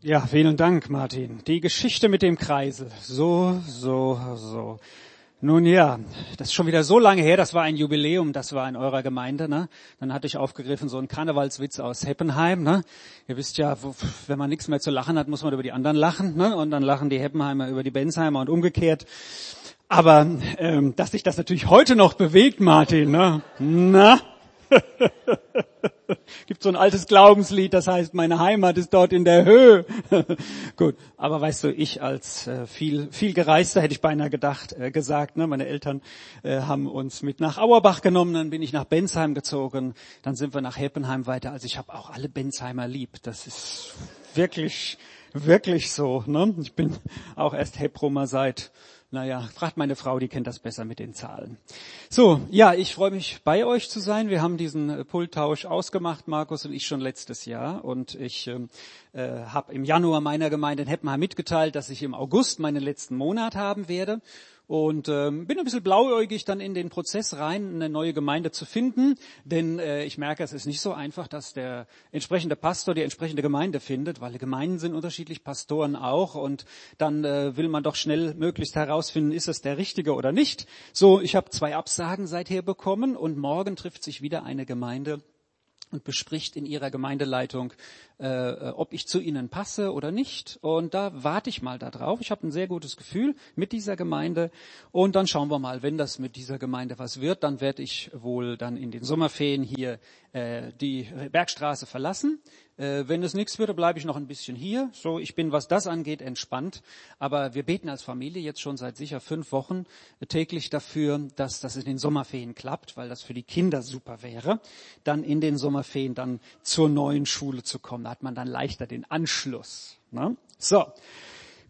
Ja, vielen Dank, Martin. Die Geschichte mit dem Kreisel. So, so, so. Nun ja, das ist schon wieder so lange her, das war ein Jubiläum, das war in eurer Gemeinde, ne? Dann hatte ich aufgegriffen so einen Karnevalswitz aus Heppenheim, ne? Ihr wisst ja, wenn man nichts mehr zu lachen hat, muss man über die anderen lachen, ne? Und dann lachen die Heppenheimer über die Bensheimer und umgekehrt. Aber ähm, dass sich das natürlich heute noch bewegt, Martin, ne? Na? Gibt so ein altes Glaubenslied, das heißt, meine Heimat ist dort in der Höhe. Gut, aber weißt du, ich als äh, viel viel gereister hätte ich beinahe gedacht äh, gesagt. Ne? Meine Eltern äh, haben uns mit nach Auerbach genommen, dann bin ich nach Bensheim gezogen, dann sind wir nach Heppenheim weiter. Also ich habe auch alle Bensheimer lieb. Das ist wirklich wirklich so. Ne? Ich bin auch erst Hepromer seit naja, fragt meine Frau, die kennt das besser mit den Zahlen. So, ja, ich freue mich bei euch zu sein. Wir haben diesen äh, Pulttausch ausgemacht, Markus und ich schon letztes Jahr. Und ich ähm, äh, habe im Januar meiner Gemeinde in Heppenheim mitgeteilt, dass ich im August meinen letzten Monat haben werde und ähm, bin ein bisschen blauäugig dann in den Prozess rein, eine neue Gemeinde zu finden, denn äh, ich merke, es ist nicht so einfach, dass der entsprechende Pastor die entsprechende Gemeinde findet, weil Gemeinden sind unterschiedlich, Pastoren auch und dann äh, will man doch schnell möglichst herausfinden, ist es der richtige oder nicht. So, ich habe zwei Absagen seither bekommen und morgen trifft sich wieder eine Gemeinde und bespricht in ihrer Gemeindeleitung, äh, äh, ob ich zu ihnen passe oder nicht. Und da warte ich mal darauf. Ich habe ein sehr gutes Gefühl mit dieser Gemeinde. Und dann schauen wir mal, wenn das mit dieser Gemeinde was wird, dann werde ich wohl dann in den Sommerferien hier äh, die Bergstraße verlassen. Äh, wenn es nichts würde, bleibe ich noch ein bisschen hier. So, ich bin, was das angeht, entspannt. Aber wir beten als Familie jetzt schon seit sicher fünf Wochen täglich dafür, dass das in den Sommerferien klappt, weil das für die Kinder super wäre, dann in den Sommerferien dann zur neuen Schule zu kommen. Da hat man dann leichter den Anschluss. Ne? So.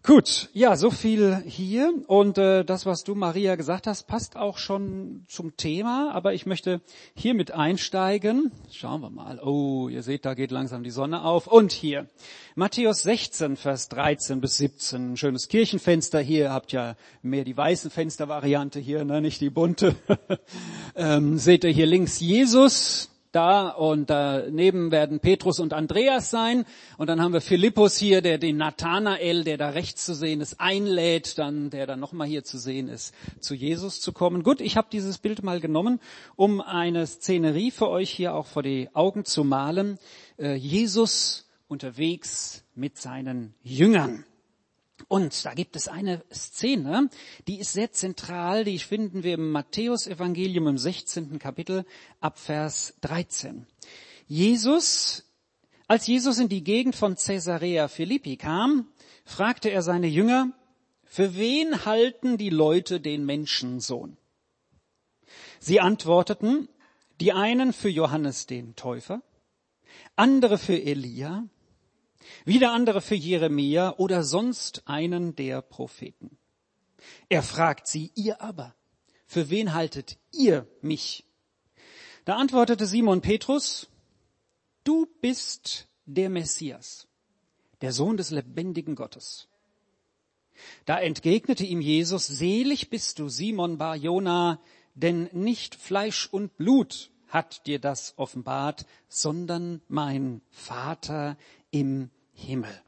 Gut, ja, so viel hier. Und äh, das, was du, Maria, gesagt hast, passt auch schon zum Thema. Aber ich möchte hier mit einsteigen. Schauen wir mal. Oh, ihr seht, da geht langsam die Sonne auf. Und hier, Matthäus 16, Vers 13 bis 17. Ein schönes Kirchenfenster hier. Habt ja mehr die weiße Fenstervariante hier, ne? nicht die bunte. ähm, seht ihr hier links Jesus, da und daneben werden Petrus und Andreas sein und dann haben wir Philippus hier, der den Nathanael, der da rechts zu sehen ist, einlädt, dann der dann nochmal hier zu sehen ist, zu Jesus zu kommen. Gut, ich habe dieses Bild mal genommen, um eine Szenerie für euch hier auch vor die Augen zu malen. Äh, Jesus unterwegs mit seinen Jüngern. Und da gibt es eine Szene, die ist sehr zentral, die finden wir im Matthäusevangelium im 16. Kapitel ab Vers 13. Jesus, als Jesus in die Gegend von Caesarea Philippi kam, fragte er seine Jünger, für wen halten die Leute den Menschensohn? Sie antworteten, die einen für Johannes den Täufer, andere für Elia, wieder andere für Jeremia oder sonst einen der Propheten. Er fragt sie, ihr aber, für wen haltet ihr mich? Da antwortete Simon Petrus, du bist der Messias, der Sohn des lebendigen Gottes. Da entgegnete ihm Jesus, selig bist du, Simon Bar Jona, denn nicht Fleisch und Blut hat dir das offenbart, sondern mein Vater im Himmel.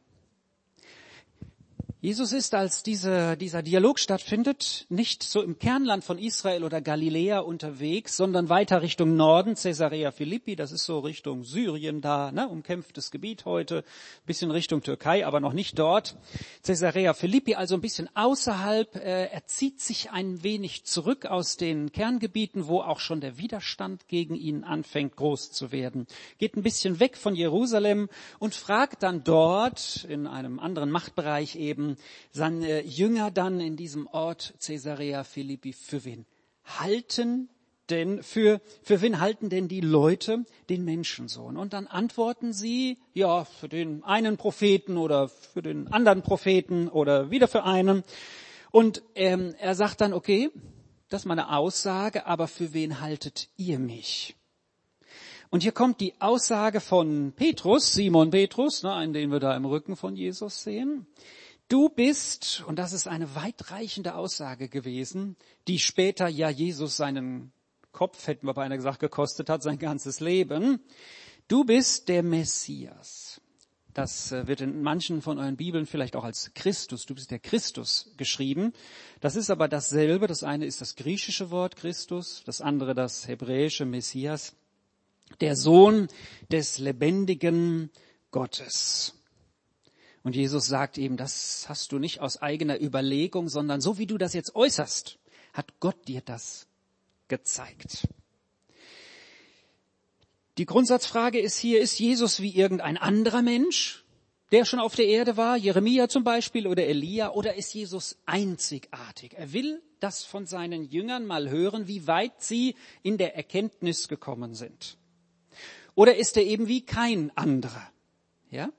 Jesus ist, als diese, dieser Dialog stattfindet, nicht so im Kernland von Israel oder Galiläa unterwegs, sondern weiter Richtung Norden, Caesarea Philippi, das ist so Richtung Syrien da, ne, umkämpftes Gebiet heute, bisschen Richtung Türkei, aber noch nicht dort. Caesarea Philippi, also ein bisschen außerhalb, äh, er zieht sich ein wenig zurück aus den Kerngebieten, wo auch schon der Widerstand gegen ihn anfängt groß zu werden. Geht ein bisschen weg von Jerusalem und fragt dann dort in einem anderen Machtbereich eben, seine Jünger dann in diesem Ort Caesarea Philippi für wen halten denn für, für wen halten denn die Leute den Menschensohn? Und dann antworten sie, ja, für den einen Propheten oder für den anderen Propheten oder wieder für einen. Und ähm, er sagt dann, okay, das ist meine Aussage, aber für wen haltet ihr mich? Und hier kommt die Aussage von Petrus, Simon Petrus, ne, einen, den wir da im Rücken von Jesus sehen. Du bist, und das ist eine weitreichende Aussage gewesen, die später ja Jesus seinen Kopf, hätten wir beinahe gesagt, gekostet hat, sein ganzes Leben. Du bist der Messias. Das äh, wird in manchen von euren Bibeln vielleicht auch als Christus, du bist der Christus geschrieben. Das ist aber dasselbe. Das eine ist das griechische Wort Christus, das andere das hebräische Messias, der Sohn des lebendigen Gottes. Und Jesus sagt eben, das hast du nicht aus eigener Überlegung, sondern so wie du das jetzt äußerst, hat Gott dir das gezeigt. Die Grundsatzfrage ist hier, ist Jesus wie irgendein anderer Mensch, der schon auf der Erde war, Jeremia zum Beispiel oder Elia, oder ist Jesus einzigartig? Er will das von seinen Jüngern mal hören, wie weit sie in der Erkenntnis gekommen sind. Oder ist er eben wie kein anderer? Ja?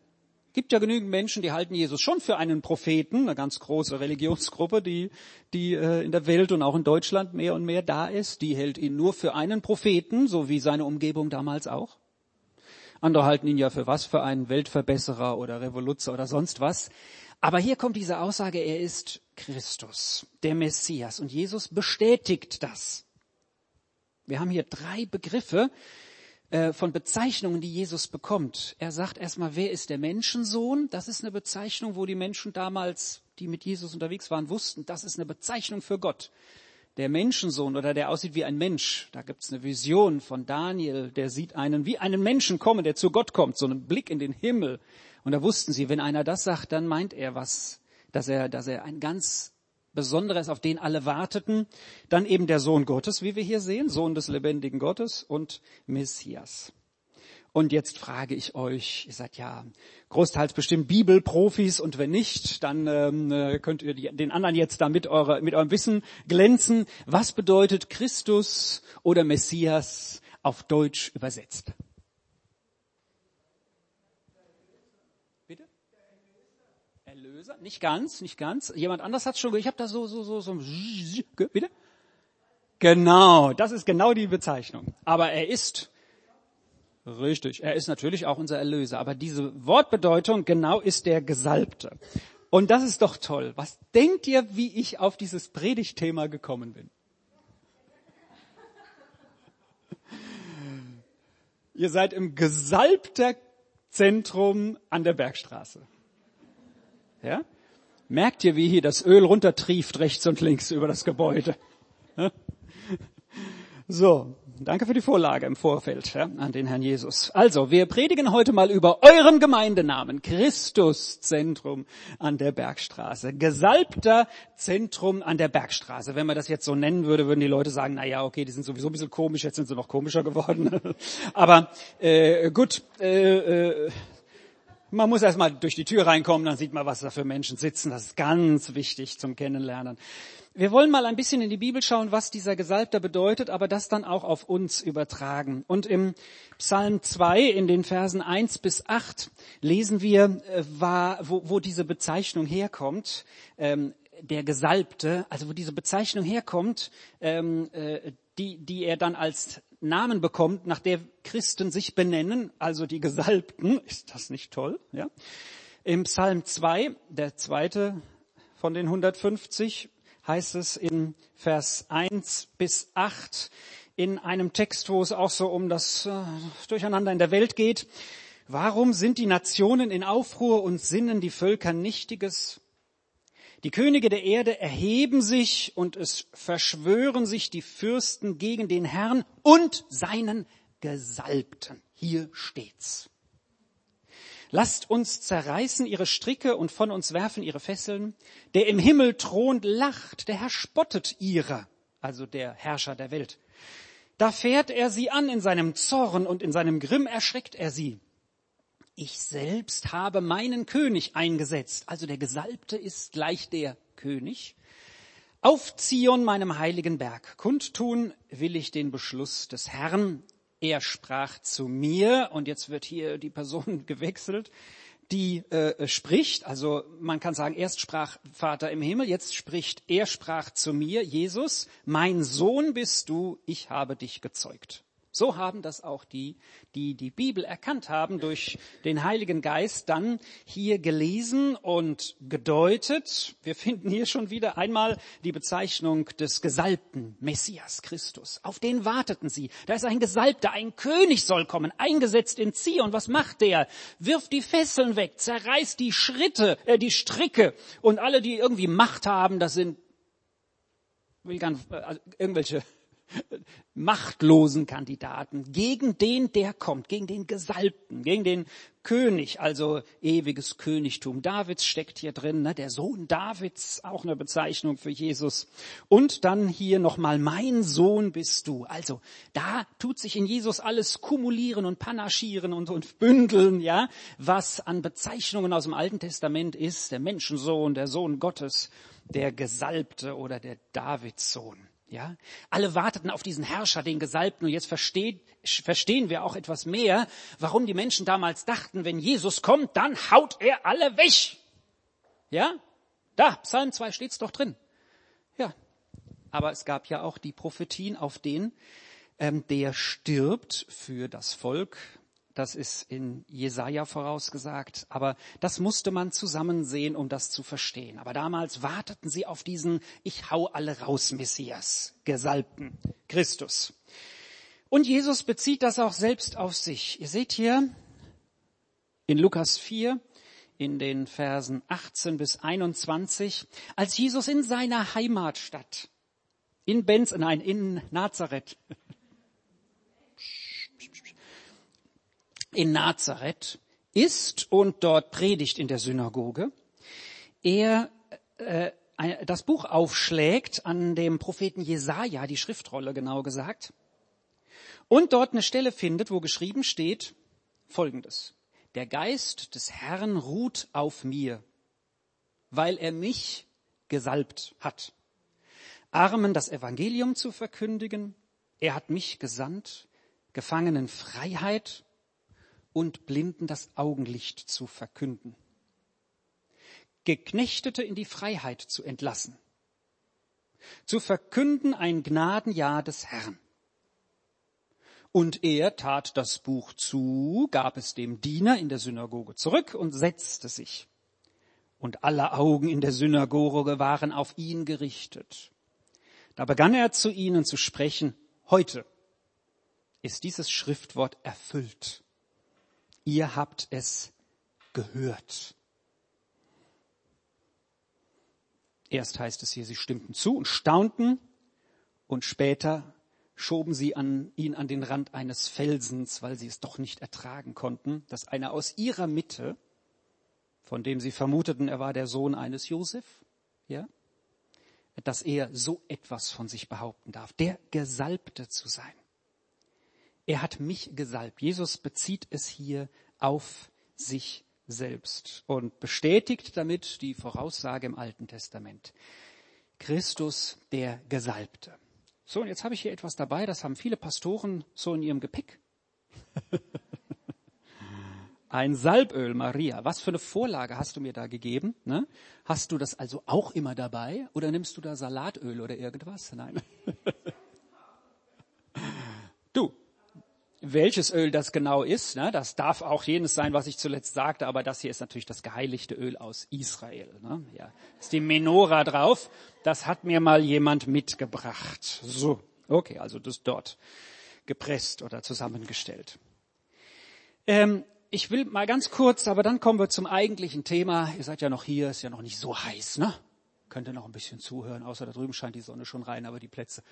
Gibt ja genügend Menschen, die halten Jesus schon für einen Propheten, eine ganz große Religionsgruppe, die, die äh, in der Welt und auch in Deutschland mehr und mehr da ist. Die hält ihn nur für einen Propheten, so wie seine Umgebung damals auch. Andere halten ihn ja für was? Für einen Weltverbesserer oder Revoluzer oder sonst was. Aber hier kommt diese Aussage, er ist Christus, der Messias. Und Jesus bestätigt das. Wir haben hier drei Begriffe, äh, von Bezeichnungen, die Jesus bekommt. Er sagt erstmal, wer ist der Menschensohn? Das ist eine Bezeichnung, wo die Menschen damals, die mit Jesus unterwegs waren, wussten, das ist eine Bezeichnung für Gott. Der Menschensohn oder der aussieht wie ein Mensch. Da gibt's eine Vision von Daniel, der sieht einen wie einen Menschen kommen, der zu Gott kommt, so einen Blick in den Himmel. Und da wussten sie, wenn einer das sagt, dann meint er was, dass er, dass er ein ganz Besonderes, auf den alle warteten. Dann eben der Sohn Gottes, wie wir hier sehen, Sohn des lebendigen Gottes und Messias. Und jetzt frage ich euch, ihr seid ja großteils bestimmt Bibelprofis und wenn nicht, dann ähm, äh, könnt ihr die, den anderen jetzt da mit, eure, mit eurem Wissen glänzen. Was bedeutet Christus oder Messias auf Deutsch übersetzt? Erlöser? Nicht ganz, nicht ganz. Jemand anders hat schon, ich habe da so, so, so, so, bitte? Genau, das ist genau die Bezeichnung. Aber er ist, richtig, er ist natürlich auch unser Erlöser. Aber diese Wortbedeutung genau ist der Gesalbte. Und das ist doch toll. Was denkt ihr, wie ich auf dieses Predigtthema gekommen bin? Ihr seid im gesalbter Zentrum an der Bergstraße. Ja? Merkt ihr, wie hier das Öl runtertrieft rechts und links über das Gebäude? So, danke für die Vorlage im Vorfeld ja, an den Herrn Jesus. Also, wir predigen heute mal über euren Gemeindenamen, Christuszentrum an der Bergstraße, gesalbter Zentrum an der Bergstraße. Wenn man das jetzt so nennen würde, würden die Leute sagen, na ja, okay, die sind sowieso ein bisschen komisch, jetzt sind sie noch komischer geworden. Aber äh, gut, äh, äh, man muss erstmal durch die Tür reinkommen, dann sieht man, was da für Menschen sitzen. Das ist ganz wichtig zum Kennenlernen. Wir wollen mal ein bisschen in die Bibel schauen, was dieser Gesalbter bedeutet, aber das dann auch auf uns übertragen. Und im Psalm 2 in den Versen 1 bis 8 lesen wir, äh, wo, diese Bezeichnung herkommt. Ähm, der Gesalbte, also wo diese Bezeichnung herkommt, ähm, äh, die er dann als Namen bekommt, nach der Christen sich benennen, also die Gesalbten. Ist das nicht toll? Ja. Im Psalm 2, der zweite von den 150, heißt es in Vers 1 bis 8 in einem Text, wo es auch so um das äh, Durcheinander in der Welt geht. Warum sind die Nationen in Aufruhr und sinnen die Völker Nichtiges? Die Könige der Erde erheben sich und es verschwören sich die Fürsten gegen den Herrn und seinen Gesalbten. Hier steht's. Lasst uns zerreißen ihre Stricke und von uns werfen ihre Fesseln. Der im Himmel thront lacht, der Herr spottet ihrer, also der Herrscher der Welt. Da fährt er sie an in seinem Zorn und in seinem Grimm erschreckt er sie ich selbst habe meinen König eingesetzt. Also der Gesalbte ist gleich der König. Auf Zion, meinem heiligen Berg, kundtun will ich den Beschluss des Herrn. Er sprach zu mir, und jetzt wird hier die Person gewechselt, die äh, spricht. Also man kann sagen, erst sprach Vater im Himmel, jetzt spricht er sprach zu mir, Jesus, mein Sohn bist du, ich habe dich gezeugt. So haben das auch die, die die Bibel erkannt haben, durch den Heiligen Geist dann hier gelesen und gedeutet. Wir finden hier schon wieder einmal die Bezeichnung des gesalbten Messias Christus. Auf den warteten sie. Da ist ein Gesalbter, ein König soll kommen, eingesetzt in Zion. Was macht der? Wirft die Fesseln weg, zerreißt die Schritte, äh, die Stricke und alle, die irgendwie Macht haben, das sind will gar nicht, also irgendwelche machtlosen Kandidaten, gegen den der kommt, gegen den Gesalbten, gegen den König, also ewiges Königtum. Davids steckt hier drin, ne? der Sohn Davids, auch eine Bezeichnung für Jesus. Und dann hier nochmal, mein Sohn bist du. Also da tut sich in Jesus alles kumulieren und panaschieren und, und bündeln, ja, was an Bezeichnungen aus dem Alten Testament ist, der Menschensohn, der Sohn Gottes, der Gesalbte oder der Davidssohn. Ja, alle warteten auf diesen Herrscher, den Gesalbten. Und jetzt versteht, verstehen wir auch etwas mehr, warum die Menschen damals dachten, wenn Jesus kommt, dann haut er alle weg. Ja, da, Psalm 2 steht's doch drin. Ja, aber es gab ja auch die Prophetien auf den, ähm, der stirbt für das Volk, das ist in Jesaja vorausgesagt. Aber das musste man zusammen sehen, um das zu verstehen. Aber damals warteten sie auf diesen Ich hau alle raus Messias, Gesalbten, Christus. Und Jesus bezieht das auch selbst auf sich. Ihr seht hier in Lukas 4, in den Versen 18 bis 21, als Jesus in seiner Heimatstadt, in Benz, nein, in Nazareth, in Nazareth ist und dort predigt in der Synagoge, er äh, das Buch aufschlägt an dem Propheten Jesaja, die Schriftrolle genau gesagt, und dort eine Stelle findet, wo geschrieben steht Folgendes. Der Geist des Herrn ruht auf mir, weil er mich gesalbt hat, Armen das Evangelium zu verkündigen. Er hat mich gesandt, Gefangenen Freiheit und Blinden das Augenlicht zu verkünden, Geknechtete in die Freiheit zu entlassen, zu verkünden ein Gnadenjahr des Herrn. Und er tat das Buch zu, gab es dem Diener in der Synagoge zurück und setzte sich. Und alle Augen in der Synagoge waren auf ihn gerichtet. Da begann er zu ihnen zu sprechen, heute ist dieses Schriftwort erfüllt ihr habt es gehört. Erst heißt es hier, sie stimmten zu und staunten und später schoben sie an, ihn an den Rand eines Felsens, weil sie es doch nicht ertragen konnten, dass einer aus ihrer Mitte, von dem sie vermuteten, er war der Sohn eines Josef, ja, dass er so etwas von sich behaupten darf, der Gesalbte zu sein. Er hat mich gesalbt. Jesus bezieht es hier auf sich selbst und bestätigt damit die Voraussage im Alten Testament. Christus der Gesalbte. So, und jetzt habe ich hier etwas dabei, das haben viele Pastoren so in ihrem Gepäck. Ein Salböl, Maria. Was für eine Vorlage hast du mir da gegeben? Ne? Hast du das also auch immer dabei? Oder nimmst du da Salatöl oder irgendwas? Nein. du, welches Öl das genau ist, ne, das darf auch jenes sein, was ich zuletzt sagte, aber das hier ist natürlich das geheiligte Öl aus Israel. Ne? Ja, ist die Menora drauf. Das hat mir mal jemand mitgebracht. So, okay, also das dort gepresst oder zusammengestellt. Ähm, ich will mal ganz kurz, aber dann kommen wir zum eigentlichen Thema. Ihr seid ja noch hier, ist ja noch nicht so heiß, ne? Könnt ihr noch ein bisschen zuhören, außer da drüben scheint die Sonne schon rein, aber die Plätze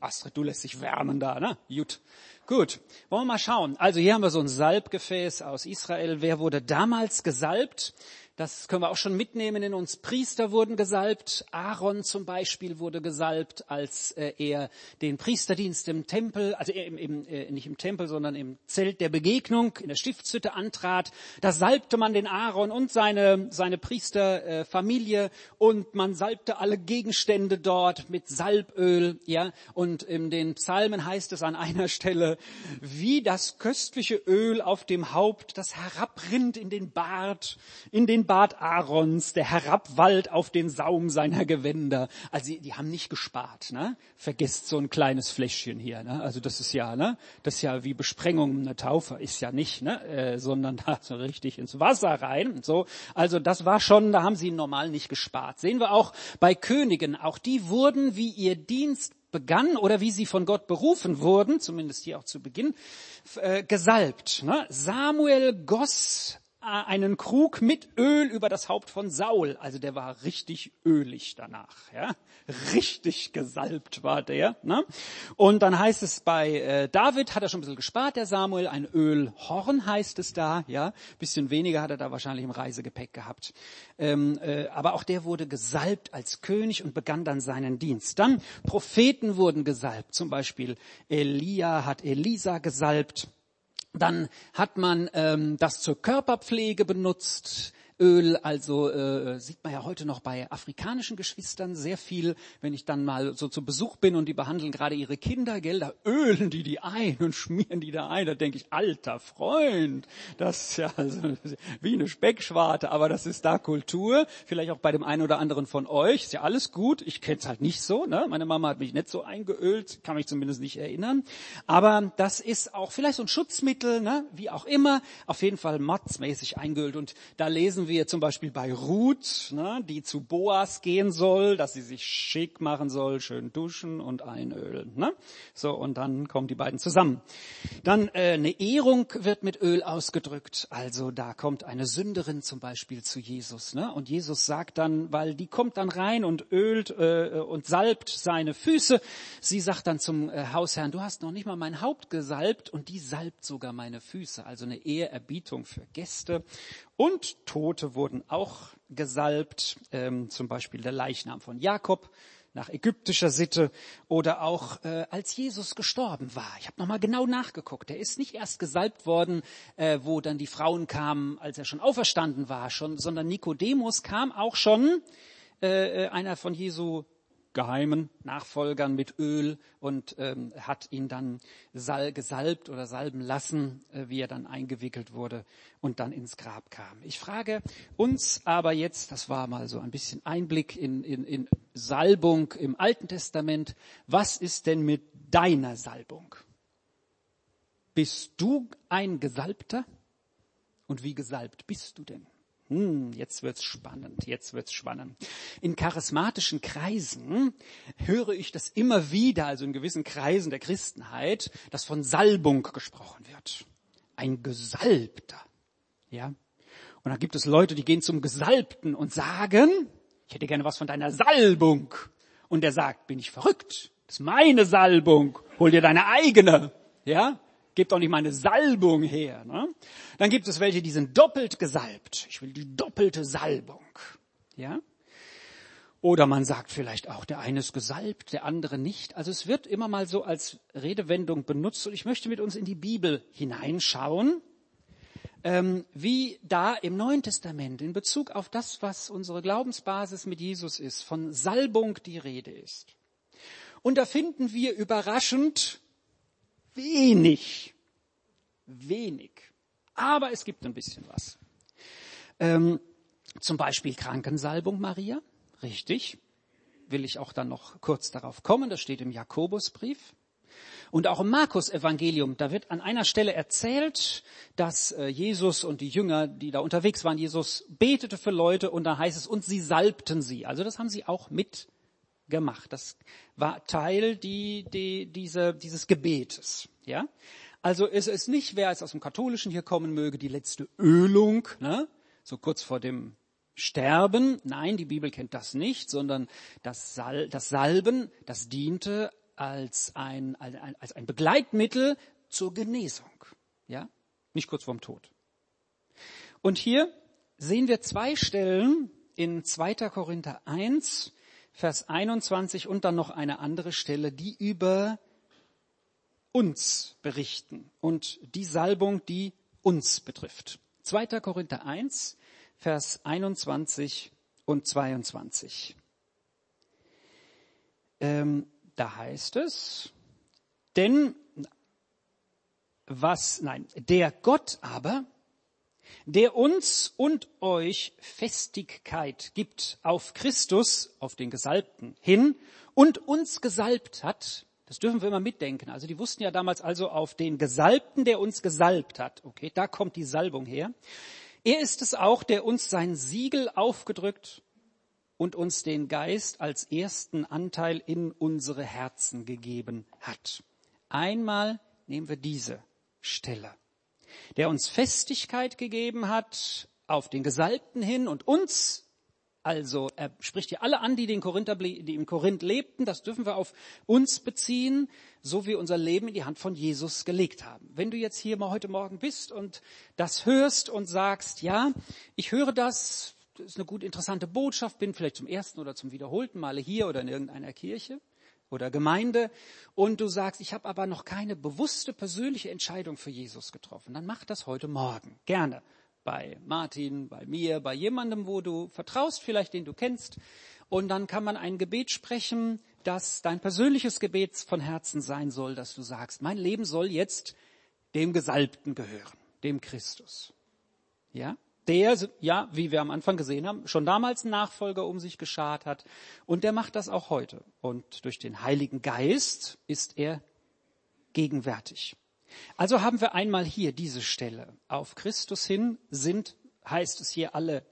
Astrid, du lässt dich wärmen da, ne? Gut. Gut. Wollen wir mal schauen. Also hier haben wir so ein Salbgefäß aus Israel. Wer wurde damals gesalbt? Das können wir auch schon mitnehmen in uns. Priester wurden gesalbt. Aaron zum Beispiel wurde gesalbt, als äh, er den Priesterdienst im Tempel, also im, im, äh, nicht im Tempel, sondern im Zelt der Begegnung in der Stiftshütte antrat. Da salbte man den Aaron und seine, seine Priesterfamilie äh, und man salbte alle Gegenstände dort mit Salböl. Ja, und in den Psalmen heißt es an einer Stelle, wie das köstliche Öl auf dem Haupt, das herabrinnt in den Bart, in den Bart Aarons, der herabwallt auf den Saum seiner Gewänder. Also die, die haben nicht gespart, ne? Vergesst so ein kleines Fläschchen hier, ne? Also das ist ja, ne? Das ist ja wie Besprengung eine Taufe, ist ja nicht, ne? Äh, sondern da so richtig ins Wasser rein. So, also das war schon, da haben sie normal nicht gespart. Sehen wir auch bei Königen, auch die wurden wie ihr Dienst begann oder wie sie von Gott berufen wurden, zumindest hier auch zu Beginn, äh, gesalbt. Ne? Samuel goss einen Krug mit Öl über das Haupt von Saul. Also der war richtig ölig danach, ja. Richtig gesalbt war der. Ne? Und dann heißt es bei äh, David, hat er schon ein bisschen gespart, der Samuel, ein Ölhorn heißt es da, ja. Bisschen weniger hat er da wahrscheinlich im Reisegepäck gehabt. Ähm, äh, aber auch der wurde gesalbt als König und begann dann seinen Dienst. Dann Propheten wurden gesalbt. Zum Beispiel Elia hat Elisa gesalbt. Dann hat man ähm, das zur Körperpflege benutzt. Öl, also äh, sieht man ja heute noch bei afrikanischen Geschwistern sehr viel, wenn ich dann mal so zu Besuch bin und die behandeln gerade ihre Kinder, gell, da ölen die die ein und schmieren die da ein, da denke ich, alter Freund, das ist ja also, wie eine Speckschwarte, aber das ist da Kultur, vielleicht auch bei dem einen oder anderen von euch, ist ja alles gut, ich kenne es halt nicht so, ne? meine Mama hat mich nicht so eingeölt, kann mich zumindest nicht erinnern, aber das ist auch vielleicht so ein Schutzmittel, ne? wie auch immer, auf jeden Fall motzmäßig eingeölt. Und da lesen wir wir zum Beispiel bei Ruth, ne, die zu Boas gehen soll, dass sie sich schick machen soll, schön duschen und einölen. Ne? So, und dann kommen die beiden zusammen. Dann äh, eine Ehrung wird mit Öl ausgedrückt. Also da kommt eine Sünderin zum Beispiel zu Jesus. Ne? Und Jesus sagt dann, weil die kommt dann rein und ölt äh, und salbt seine Füße. Sie sagt dann zum äh, Hausherrn, du hast noch nicht mal mein Haupt gesalbt und die salbt sogar meine Füße. Also eine Ehrerbietung für Gäste. Und Tote wurden auch gesalbt, ähm, zum Beispiel der Leichnam von Jakob nach ägyptischer Sitte oder auch äh, als Jesus gestorben war. Ich habe nochmal genau nachgeguckt. Er ist nicht erst gesalbt worden, äh, wo dann die Frauen kamen, als er schon auferstanden war, schon, sondern Nikodemus kam auch schon, äh, äh einer von Jesu geheimen Nachfolgern mit Öl und ähm, hat ihn dann sal gesalbt oder salben lassen, äh, wie er dann eingewickelt wurde und dann ins Grab kam. Ich frage uns aber jetzt, das war mal so ein bisschen Einblick in, in, in Salbung im Alten Testament, was ist denn mit deiner Salbung? Bist du ein Gesalbter? Und wie gesalbt bist du denn? Hm, jetzt wird's spannend, jetzt wird's spannend. In charismatischen Kreisen höre ich das immer wieder, also in gewissen Kreisen der Christenheit, dass von Salbung gesprochen wird. Ein Gesalbter. Ja? Und dann gibt es Leute, die gehen zum Gesalbten und sagen, ich hätte gerne was von deiner Salbung. Und der sagt, bin ich verrückt? Das ist meine Salbung. Hol dir deine eigene. Ja? Gebt auch nicht meine Salbung her. Ne? Dann gibt es welche, die sind doppelt gesalbt. Ich will die doppelte Salbung. Ja? Oder man sagt vielleicht auch, der eine ist gesalbt, der andere nicht. Also es wird immer mal so als Redewendung benutzt und ich möchte mit uns in die Bibel hineinschauen, ähm, wie da im Neuen Testament in Bezug auf das, was unsere Glaubensbasis mit Jesus ist, von Salbung die Rede ist. Und da finden wir überraschend wenig. Wenig. Aber es gibt ein bisschen was. Ähm, zum Beispiel Krankensalbung Maria. Richtig. Will ich auch dann noch kurz darauf kommen. Das steht im Jakobusbrief. Und auch im Markus-Evangelium, da wird an einer Stelle erzählt, dass äh, Jesus und die Jünger, die da unterwegs waren, Jesus betete für Leute und da heißt es, und sie salbten sie. Also das haben sie auch mit gemacht. Das war Teil die, die, diese, dieses Gebetes. Ja? Also es ist nicht, wer jetzt aus dem Katholischen hier kommen möge, die letzte Ölung, ne? so kurz vor dem Sterben. Nein, die Bibel kennt das nicht, sondern das, Sal das Salben, das diente als ein, als ein Begleitmittel zur Genesung. Ja? Nicht kurz vorm Tod. Und hier sehen wir zwei Stellen in 2. Korinther 1, Vers 21 und dann noch eine andere Stelle, die über uns berichten und die Salbung, die uns betrifft. 2. Korinther 1, Vers 21 und 22. Ähm, da heißt es, denn was, nein, der Gott aber, der uns und euch Festigkeit gibt auf Christus, auf den Gesalbten hin und uns gesalbt hat. Das dürfen wir immer mitdenken. Also die wussten ja damals also auf den Gesalbten, der uns gesalbt hat. Okay, da kommt die Salbung her. Er ist es auch, der uns sein Siegel aufgedrückt und uns den Geist als ersten Anteil in unsere Herzen gegeben hat. Einmal nehmen wir diese Stelle der uns Festigkeit gegeben hat auf den Gesalbten hin und uns, also er spricht hier alle an, die, den Korinther, die im Korinth lebten, das dürfen wir auf uns beziehen, so wie unser Leben in die Hand von Jesus gelegt haben. Wenn du jetzt hier mal heute Morgen bist und das hörst und sagst, ja, ich höre das, das ist eine gut interessante Botschaft, bin vielleicht zum ersten oder zum wiederholten Male hier oder in irgendeiner Kirche, oder Gemeinde und du sagst, ich habe aber noch keine bewusste persönliche Entscheidung für Jesus getroffen, dann mach das heute Morgen. Gerne. Bei Martin, bei mir, bei jemandem, wo du vertraust, vielleicht den du kennst. Und dann kann man ein Gebet sprechen, das dein persönliches Gebet von Herzen sein soll, dass du sagst, mein Leben soll jetzt dem Gesalbten gehören, dem Christus. Ja? Der, ja, wie wir am Anfang gesehen haben, schon damals einen Nachfolger um sich geschart hat. Und der macht das auch heute. Und durch den Heiligen Geist ist er gegenwärtig. Also haben wir einmal hier diese Stelle. Auf Christus hin sind, heißt es hier alle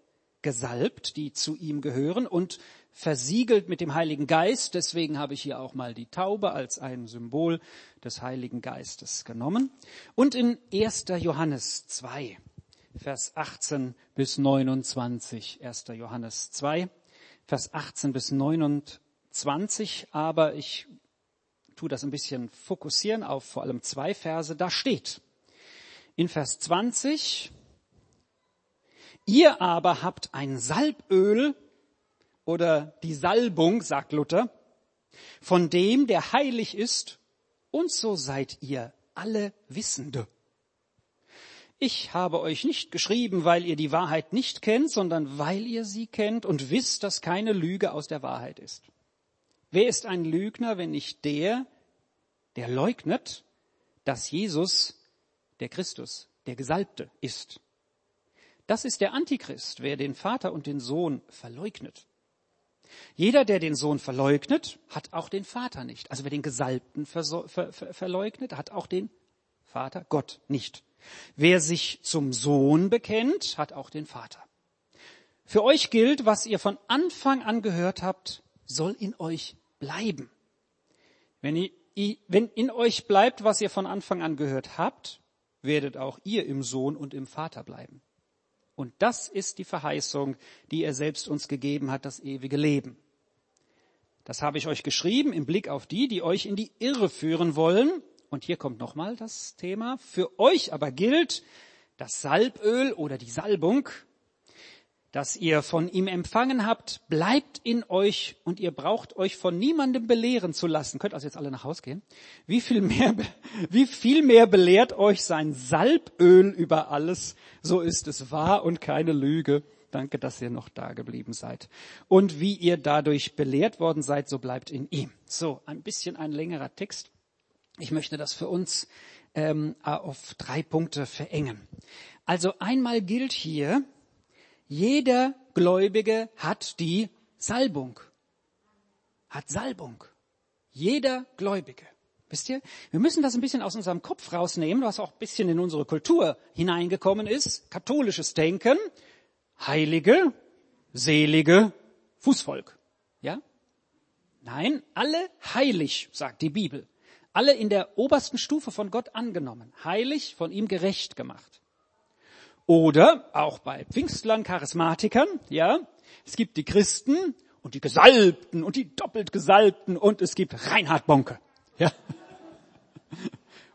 gesalbt, die zu ihm gehören und versiegelt mit dem Heiligen Geist. Deswegen habe ich hier auch mal die Taube als ein Symbol des Heiligen Geistes genommen. Und in 1. Johannes 2 Vers 18 bis 29, 1. Johannes 2, Vers 18 bis 29, aber ich tue das ein bisschen fokussieren auf vor allem zwei Verse. Da steht in Vers 20, ihr aber habt ein Salböl oder die Salbung, sagt Luther, von dem, der heilig ist, und so seid ihr alle Wissende. Ich habe euch nicht geschrieben, weil ihr die Wahrheit nicht kennt, sondern weil ihr sie kennt und wisst, dass keine Lüge aus der Wahrheit ist. Wer ist ein Lügner, wenn nicht der, der leugnet, dass Jesus der Christus, der Gesalbte ist? Das ist der Antichrist, wer den Vater und den Sohn verleugnet. Jeder, der den Sohn verleugnet, hat auch den Vater nicht. Also wer den Gesalbten ver ver verleugnet, hat auch den Vater, Gott nicht. Wer sich zum Sohn bekennt, hat auch den Vater. Für euch gilt, was ihr von Anfang an gehört habt, soll in euch bleiben. Wenn, ihr, wenn in euch bleibt, was ihr von Anfang an gehört habt, werdet auch ihr im Sohn und im Vater bleiben. Und das ist die Verheißung, die er selbst uns gegeben hat, das ewige Leben. Das habe ich euch geschrieben im Blick auf die, die euch in die Irre führen wollen. Und hier kommt nochmal das Thema. Für euch aber gilt das Salböl oder die Salbung, das ihr von ihm empfangen habt, bleibt in euch und ihr braucht euch von niemandem belehren zu lassen. Könnt also jetzt alle nach Hause gehen. Wie viel mehr, wie viel mehr belehrt euch sein Salböl über alles? So ist es wahr und keine Lüge. Danke, dass ihr noch da geblieben seid. Und wie ihr dadurch belehrt worden seid, so bleibt in ihm. So, ein bisschen ein längerer Text. Ich möchte das für uns ähm, auf drei Punkte verengen. Also einmal gilt hier, jeder Gläubige hat die Salbung. Hat Salbung. Jeder Gläubige. Wisst ihr? Wir müssen das ein bisschen aus unserem Kopf rausnehmen, was auch ein bisschen in unsere Kultur hineingekommen ist. Katholisches Denken. Heilige, selige, Fußvolk. Ja? Nein, alle heilig, sagt die Bibel alle in der obersten Stufe von Gott angenommen, heilig, von ihm gerecht gemacht. Oder auch bei Pfingstlern, Charismatikern, ja, es gibt die Christen und die Gesalbten und die doppelt Gesalbten und es gibt Reinhard Bonke, ja.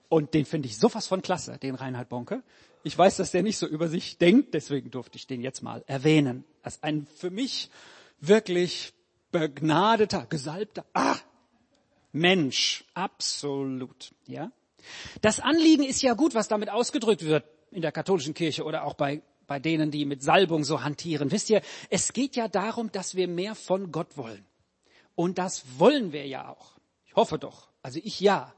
Und den finde ich sowas von klasse, den Reinhard Bonke. Ich weiß, dass der nicht so über sich denkt, deswegen durfte ich den jetzt mal erwähnen. Als ein für mich wirklich begnadeter, gesalbter, ah, Mensch, absolut, ja. Das Anliegen ist ja gut, was damit ausgedrückt wird in der katholischen Kirche oder auch bei, bei denen, die mit Salbung so hantieren. Wisst ihr, es geht ja darum, dass wir mehr von Gott wollen. Und das wollen wir ja auch. Ich hoffe doch. Also ich ja.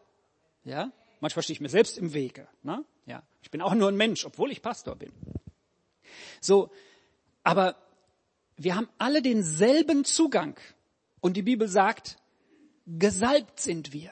Ja. Manchmal stehe ich mir selbst im Wege. Ne? Ja. Ich bin auch nur ein Mensch, obwohl ich Pastor bin. So, aber wir haben alle denselben Zugang. Und die Bibel sagt, gesalbt sind wir.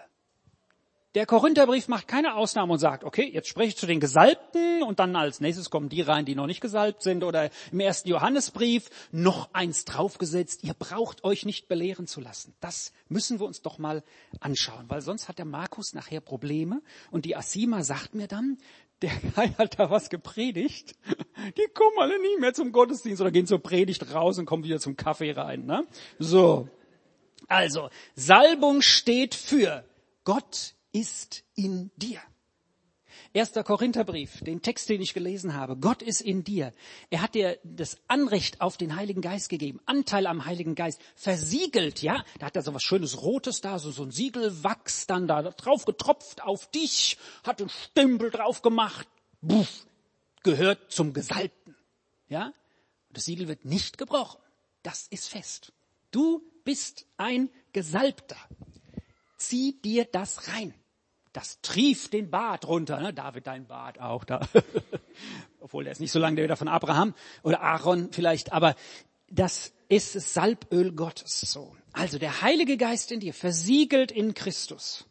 Der Korintherbrief macht keine Ausnahme und sagt, okay, jetzt spreche ich zu den Gesalbten und dann als nächstes kommen die rein, die noch nicht gesalbt sind. Oder im ersten Johannesbrief noch eins draufgesetzt, ihr braucht euch nicht belehren zu lassen. Das müssen wir uns doch mal anschauen, weil sonst hat der Markus nachher Probleme. Und die Asima sagt mir dann, der Kai hat da was gepredigt. Die kommen alle nie mehr zum Gottesdienst oder gehen zur Predigt raus und kommen wieder zum Kaffee rein. Ne? So. Also, Salbung steht für Gott ist in dir. Erster Korintherbrief, den Text, den ich gelesen habe. Gott ist in dir. Er hat dir das Anrecht auf den Heiligen Geist gegeben, Anteil am Heiligen Geist, versiegelt, ja. Da hat er so was Schönes Rotes da, so, so ein Siegelwachs dann da drauf getropft auf dich, hat einen Stempel drauf gemacht, buff, gehört zum Gesalbten, ja. Das Siegel wird nicht gebrochen. Das ist fest. Du bist ein Gesalbter. Zieh dir das rein das trieft den Bart runter. Ne? David, dein Bart auch da. Obwohl, der ist nicht so lange der wieder von Abraham oder Aaron vielleicht, aber das ist Salböl Gottes so. Also der Heilige Geist in dir, versiegelt in Christus.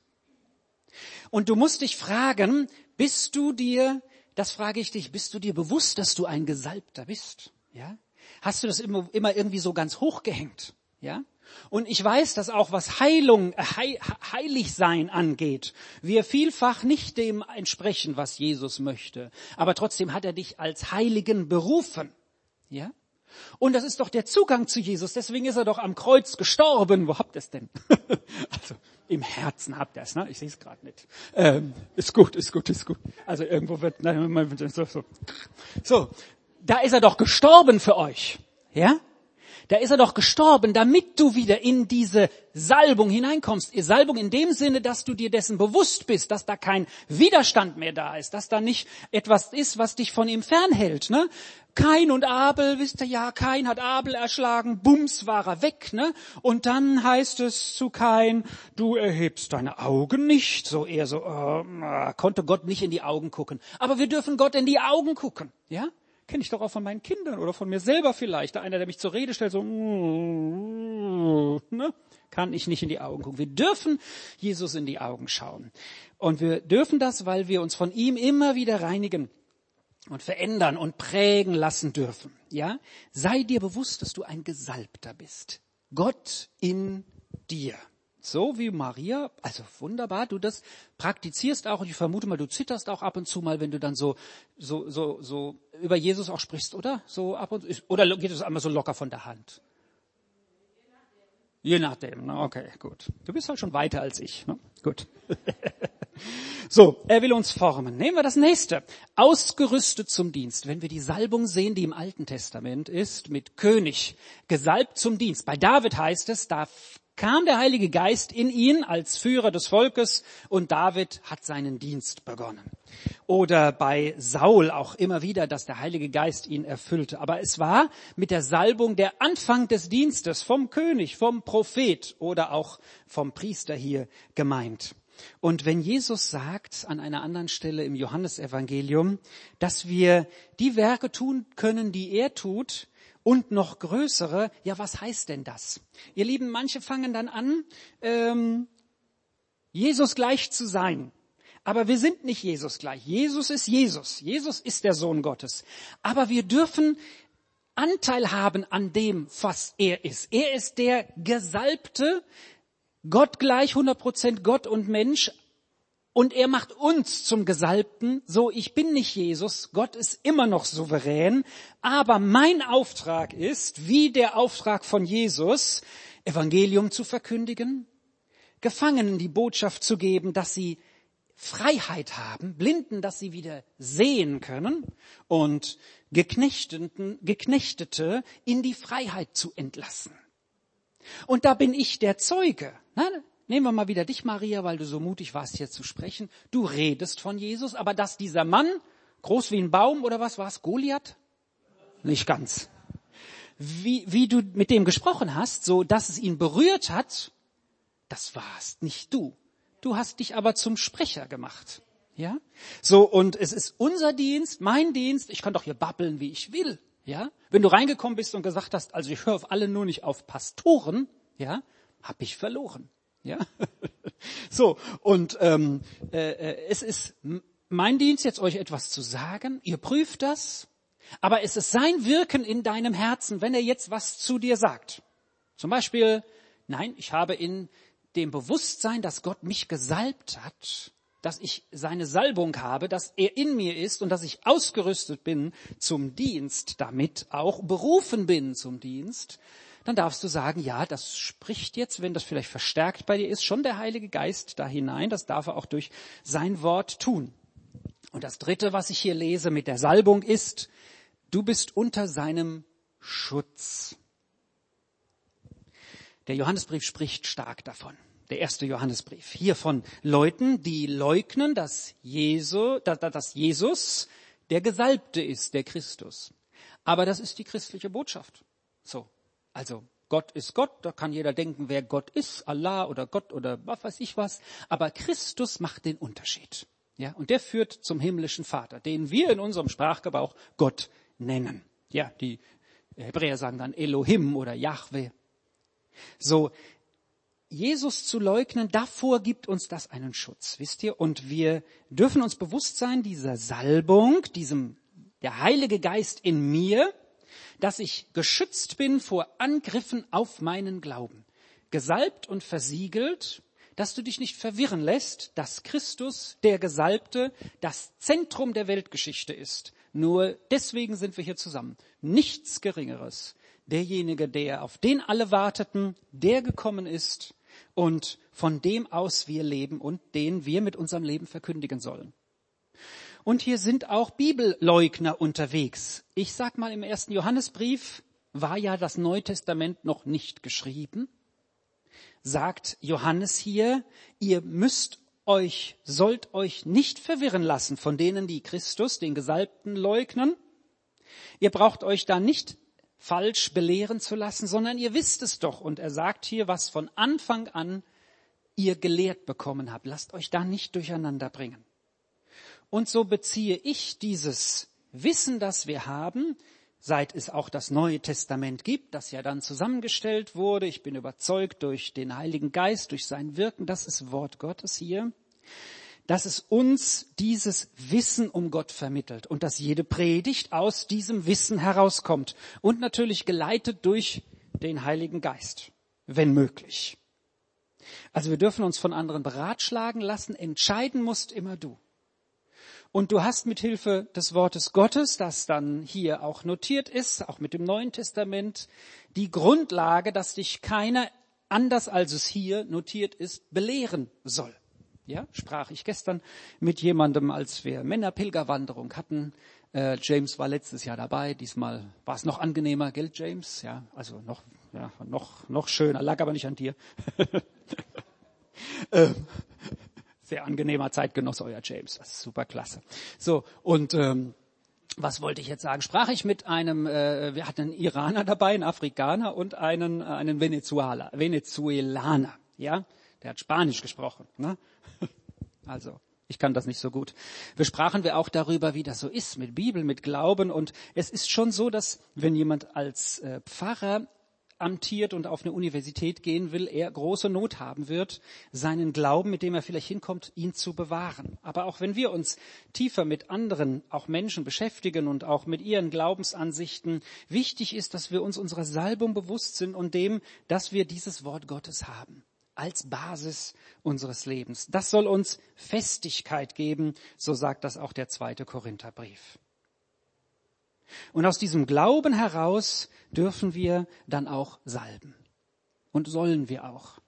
Und du musst dich fragen, bist du dir, das frage ich dich, bist du dir bewusst, dass du ein Gesalbter bist? Ja? Hast du das immer, immer irgendwie so ganz hochgehängt? Ja? Und ich weiß, dass auch was Heilung, äh, He Heiligsein angeht, wir vielfach nicht dem entsprechen, was Jesus möchte. Aber trotzdem hat er dich als Heiligen berufen. Ja? Und das ist doch der Zugang zu Jesus. Deswegen ist er doch am Kreuz gestorben. Wo habt ihr es denn? also im Herzen habt ihr es, ne? Ich sehe es gerade nicht. Ähm, ist gut, ist gut, ist gut. Also irgendwo wird nein, so, so. so, da ist er doch gestorben für euch, ja? Da ist er doch gestorben, damit du wieder in diese Salbung hineinkommst. Salbung in dem Sinne, dass du dir dessen bewusst bist, dass da kein Widerstand mehr da ist, dass da nicht etwas ist, was dich von ihm fernhält. Ne? Kain und Abel, wisst ihr ja, Kain hat Abel erschlagen, bums war er weg, ne? Und dann heißt es zu Kain, du erhebst deine Augen nicht, so eher so, äh, konnte Gott nicht in die Augen gucken. Aber wir dürfen Gott in die Augen gucken, ja? Kenne ich doch auch von meinen Kindern oder von mir selber vielleicht. Einer, der mich zur Rede stellt, so, ne? kann ich nicht in die Augen gucken. Wir dürfen Jesus in die Augen schauen. Und wir dürfen das, weil wir uns von ihm immer wieder reinigen und verändern und prägen lassen dürfen. Ja? Sei dir bewusst, dass du ein Gesalbter bist. Gott in dir. So wie Maria, also wunderbar, du das praktizierst auch und ich vermute mal, du zitterst auch ab und zu mal, wenn du dann so, so, so, so über Jesus auch sprichst, oder? So ab und oder geht es einmal so locker von der Hand? Je nachdem, ne? okay, gut. Du bist halt schon weiter als ich, ne? Gut. so, er will uns formen. Nehmen wir das nächste. Ausgerüstet zum Dienst. Wenn wir die Salbung sehen, die im Alten Testament ist, mit König, gesalbt zum Dienst. Bei David heißt es, da kam der Heilige Geist in ihn als Führer des Volkes und David hat seinen Dienst begonnen. Oder bei Saul auch immer wieder, dass der Heilige Geist ihn erfüllte. Aber es war mit der Salbung der Anfang des Dienstes vom König, vom Prophet oder auch vom Priester hier gemeint. Und wenn Jesus sagt an einer anderen Stelle im Johannesevangelium, dass wir die Werke tun können, die er tut, und noch größere. Ja, was heißt denn das? Ihr Lieben, manche fangen dann an, ähm, Jesus gleich zu sein. Aber wir sind nicht Jesus gleich. Jesus ist Jesus. Jesus ist der Sohn Gottes. Aber wir dürfen Anteil haben an dem, was er ist. Er ist der Gesalbte, Gott gleich, 100% Gott und Mensch, und er macht uns zum Gesalbten, so ich bin nicht Jesus, Gott ist immer noch souverän, aber mein Auftrag ist, wie der Auftrag von Jesus, Evangelium zu verkündigen, Gefangenen die Botschaft zu geben, dass sie Freiheit haben, Blinden, dass sie wieder sehen können und Geknechteten, Geknechtete in die Freiheit zu entlassen. Und da bin ich der Zeuge. Nehmen wir mal wieder dich, Maria, weil du so mutig warst, hier zu sprechen. Du redest von Jesus, aber dass dieser Mann, groß wie ein Baum oder was war es, Goliath? Nicht ganz. Wie, wie du mit dem gesprochen hast, so dass es ihn berührt hat, das warst nicht du. Du hast dich aber zum Sprecher gemacht. Ja? So, und es ist unser Dienst, mein Dienst, ich kann doch hier babbeln, wie ich will. Ja? Wenn du reingekommen bist und gesagt hast, also ich höre auf alle nur nicht auf Pastoren, ja, hab ich verloren. Ja? so, und ähm, äh, äh es ist mein Dienst, jetzt euch etwas zu sagen. Ihr prüft das, aber es ist sein Wirken in deinem Herzen, wenn er jetzt was zu dir sagt. Zum Beispiel, nein, ich habe in dem Bewusstsein, dass Gott mich gesalbt hat, dass ich seine Salbung habe, dass er in mir ist und dass ich ausgerüstet bin zum Dienst, damit auch berufen bin zum Dienst, dann darfst du sagen, ja, das spricht jetzt, wenn das vielleicht verstärkt bei dir ist, schon der Heilige Geist da hinein. Das darf er auch durch sein Wort tun. Und das Dritte, was ich hier lese mit der Salbung ist, du bist unter seinem Schutz. Der Johannesbrief spricht stark davon. Der erste Johannesbrief. Hier von Leuten, die leugnen, dass, Jesu, dass Jesus der Gesalbte ist, der Christus. Aber das ist die christliche Botschaft. So. Also, Gott ist Gott, da kann jeder denken, wer Gott ist, Allah oder Gott oder was weiß ich was. Aber Christus macht den Unterschied. Ja, und der führt zum himmlischen Vater, den wir in unserem Sprachgebrauch Gott nennen. Ja, die Hebräer sagen dann Elohim oder Yahweh. So, Jesus zu leugnen, davor gibt uns das einen Schutz, wisst ihr? Und wir dürfen uns bewusst sein, dieser Salbung, diesem, der Heilige Geist in mir, dass ich geschützt bin vor Angriffen auf meinen Glauben. Gesalbt und versiegelt, dass du dich nicht verwirren lässt, dass Christus, der Gesalbte, das Zentrum der Weltgeschichte ist. Nur deswegen sind wir hier zusammen. Nichts Geringeres. Derjenige, der auf den alle warteten, der gekommen ist und von dem aus wir leben und den wir mit unserem Leben verkündigen sollen. Und hier sind auch Bibelleugner unterwegs. Ich sag mal, im ersten Johannesbrief war ja das Neue Testament noch nicht geschrieben. Sagt Johannes hier, ihr müsst euch, sollt euch nicht verwirren lassen von denen, die Christus, den Gesalbten, leugnen. Ihr braucht euch da nicht falsch belehren zu lassen, sondern ihr wisst es doch. Und er sagt hier, was von Anfang an ihr gelehrt bekommen habt. Lasst euch da nicht durcheinander bringen. Und so beziehe ich dieses Wissen, das wir haben, seit es auch das Neue Testament gibt, das ja dann zusammengestellt wurde. Ich bin überzeugt durch den Heiligen Geist, durch sein Wirken, das ist Wort Gottes hier, dass es uns dieses Wissen um Gott vermittelt und dass jede Predigt aus diesem Wissen herauskommt und natürlich geleitet durch den Heiligen Geist, wenn möglich. Also wir dürfen uns von anderen beratschlagen lassen, entscheiden musst immer du. Und du hast mit Hilfe des Wortes Gottes, das dann hier auch notiert ist, auch mit dem Neuen Testament, die Grundlage, dass dich keiner anders als es hier notiert ist, belehren soll. Ja, sprach ich gestern mit jemandem, als wir Männerpilgerwanderung hatten. Äh, James war letztes Jahr dabei. Diesmal war es noch angenehmer, gell, James? Ja, also noch, ja, noch, noch schöner. Lag aber nicht an dir. ähm, sehr angenehmer Zeitgenosse, euer James. Das ist super klasse. So, und ähm, was wollte ich jetzt sagen? Sprach ich mit einem, äh, wir hatten einen Iraner dabei, einen Afrikaner und einen, äh, einen Venezuela, Venezuelaner. Ja, der hat Spanisch gesprochen. Ne? Also, ich kann das nicht so gut. Wir sprachen wir auch darüber, wie das so ist mit Bibel, mit Glauben. Und es ist schon so, dass wenn jemand als äh, Pfarrer amtiert und auf eine Universität gehen will, er große Not haben wird, seinen Glauben, mit dem er vielleicht hinkommt, ihn zu bewahren. Aber auch wenn wir uns tiefer mit anderen, auch Menschen beschäftigen und auch mit ihren Glaubensansichten, wichtig ist, dass wir uns unserer Salbung bewusst sind und dem, dass wir dieses Wort Gottes haben als Basis unseres Lebens. Das soll uns Festigkeit geben, so sagt das auch der zweite Korintherbrief. Und aus diesem Glauben heraus dürfen wir dann auch salben. Und sollen wir auch.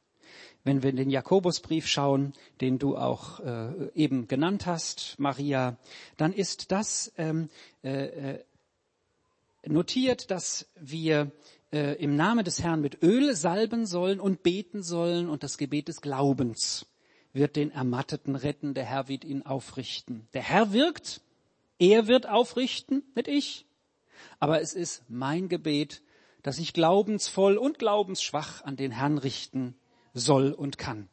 Wenn wir in den Jakobusbrief schauen, den du auch äh, eben genannt hast, Maria, dann ist das ähm, äh, äh notiert, dass wir äh, im Namen des Herrn mit Öl salben sollen und beten sollen und das Gebet des Glaubens wird den Ermatteten retten, der Herr wird ihn aufrichten. Der Herr wirkt, er wird aufrichten, nicht ich. Aber es ist mein Gebet, dass ich glaubensvoll und glaubensschwach an den Herrn richten soll und kann.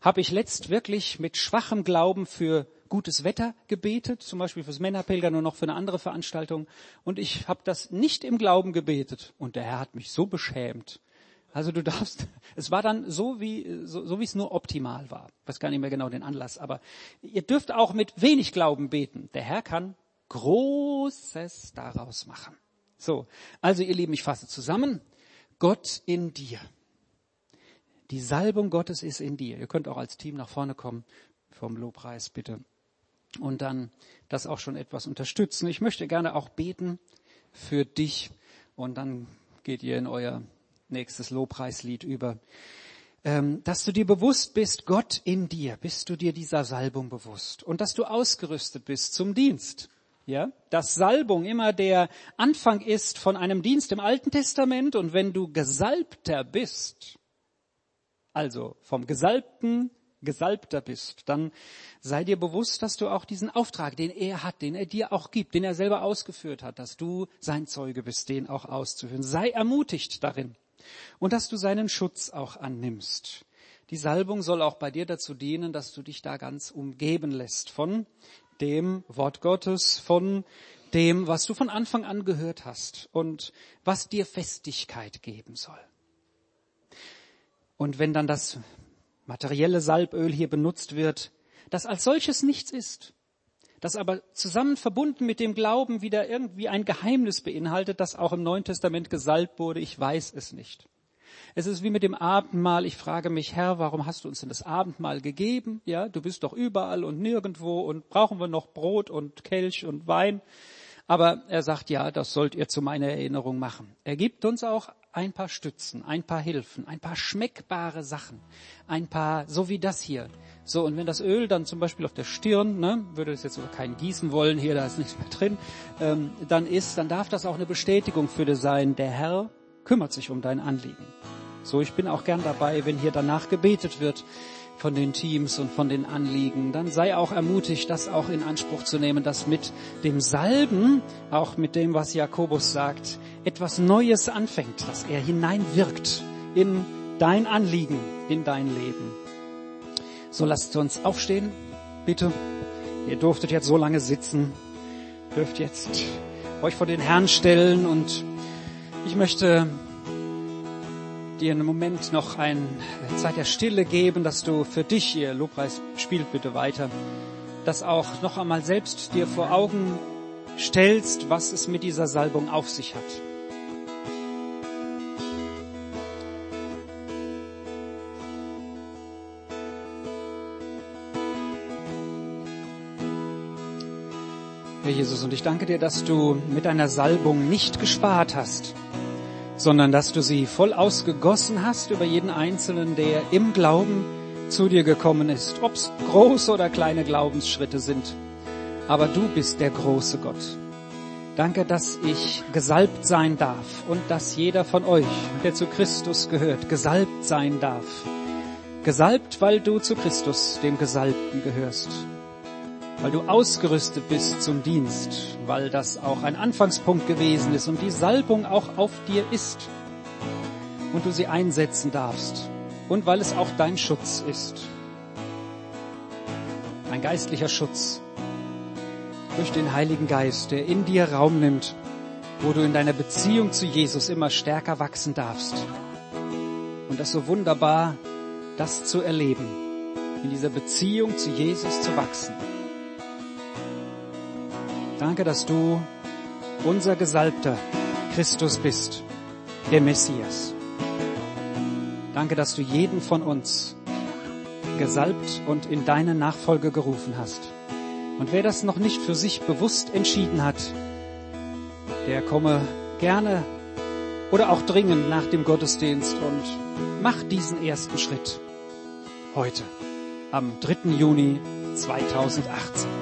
Habe ich letzt wirklich mit schwachem Glauben für gutes Wetter gebetet, zum Beispiel fürs Männerpilgern und noch für eine andere Veranstaltung. Und ich habe das nicht im Glauben gebetet. Und der Herr hat mich so beschämt. Also du darfst, es war dann so wie, so, so wie es nur optimal war. Ich weiß gar nicht mehr genau den Anlass, aber ihr dürft auch mit wenig Glauben beten. Der Herr kann Großes daraus machen. So. Also ihr Lieben, ich fasse zusammen. Gott in dir. Die Salbung Gottes ist in dir. Ihr könnt auch als Team nach vorne kommen vom Lobpreis, bitte. Und dann das auch schon etwas unterstützen. Ich möchte gerne auch beten für dich und dann geht ihr in euer nächstes Lobpreislied über. Ähm, dass du dir bewusst bist, Gott in dir, bist du dir dieser Salbung bewusst und dass du ausgerüstet bist zum Dienst. Ja, dass Salbung immer der Anfang ist von einem Dienst im Alten Testament und wenn du Gesalbter bist, also vom Gesalbten Gesalbter bist, dann sei dir bewusst, dass du auch diesen Auftrag, den er hat, den er dir auch gibt, den er selber ausgeführt hat, dass du sein Zeuge bist, den auch auszuführen. Sei ermutigt darin und dass du seinen Schutz auch annimmst. Die Salbung soll auch bei dir dazu dienen, dass du dich da ganz umgeben lässt von dem Wort Gottes, von dem, was du von Anfang an gehört hast und was dir Festigkeit geben soll. Und wenn dann das materielle Salböl hier benutzt wird, das als solches nichts ist, das aber zusammen verbunden mit dem Glauben wieder irgendwie ein Geheimnis beinhaltet, das auch im Neuen Testament gesalbt wurde, ich weiß es nicht. Es ist wie mit dem Abendmahl. Ich frage mich, Herr, warum hast du uns denn das Abendmahl gegeben? Ja, du bist doch überall und nirgendwo und brauchen wir noch Brot und Kelch und Wein? Aber er sagt, ja, das sollt ihr zu meiner Erinnerung machen. Er gibt uns auch ein paar Stützen, ein paar Hilfen, ein paar schmeckbare Sachen, ein paar, so wie das hier. So, und wenn das Öl dann zum Beispiel auf der Stirn, ne, würde es jetzt aber kein Gießen wollen, hier, da ist nichts mehr drin, ähm, dann ist, dann darf das auch eine Bestätigung für dich sein, der Herr kümmert sich um dein Anliegen. So, ich bin auch gern dabei, wenn hier danach gebetet wird von den Teams und von den Anliegen, dann sei auch ermutigt, das auch in Anspruch zu nehmen, dass mit dem Salben, auch mit dem, was Jakobus sagt, etwas Neues anfängt, dass er hineinwirkt in dein Anliegen, in dein Leben. So lasst uns aufstehen, bitte. Ihr durftet jetzt so lange sitzen, dürft jetzt euch vor den Herrn stellen und ich möchte dir einen Moment noch eine Zeit der Stille geben, dass du für dich, ihr Lobpreis spielt bitte weiter, das auch noch einmal selbst dir vor Augen stellst, was es mit dieser Salbung auf sich hat. Jesus, und ich danke dir, dass du mit deiner Salbung nicht gespart hast sondern dass du sie voll ausgegossen hast über jeden Einzelnen, der im Glauben zu dir gekommen ist, ob es große oder kleine Glaubensschritte sind. Aber du bist der große Gott. Danke, dass ich gesalbt sein darf und dass jeder von euch, der zu Christus gehört, gesalbt sein darf. Gesalbt, weil du zu Christus, dem Gesalbten, gehörst weil du ausgerüstet bist zum Dienst, weil das auch ein Anfangspunkt gewesen ist und die Salbung auch auf dir ist und du sie einsetzen darfst und weil es auch dein Schutz ist. Ein geistlicher Schutz durch den Heiligen Geist, der in dir Raum nimmt, wo du in deiner Beziehung zu Jesus immer stärker wachsen darfst. Und das so wunderbar, das zu erleben, in dieser Beziehung zu Jesus zu wachsen. Danke, dass du unser Gesalbter Christus bist, der Messias. Danke, dass du jeden von uns gesalbt und in deine Nachfolge gerufen hast. Und wer das noch nicht für sich bewusst entschieden hat, der komme gerne oder auch dringend nach dem Gottesdienst und mach diesen ersten Schritt heute, am 3. Juni 2018.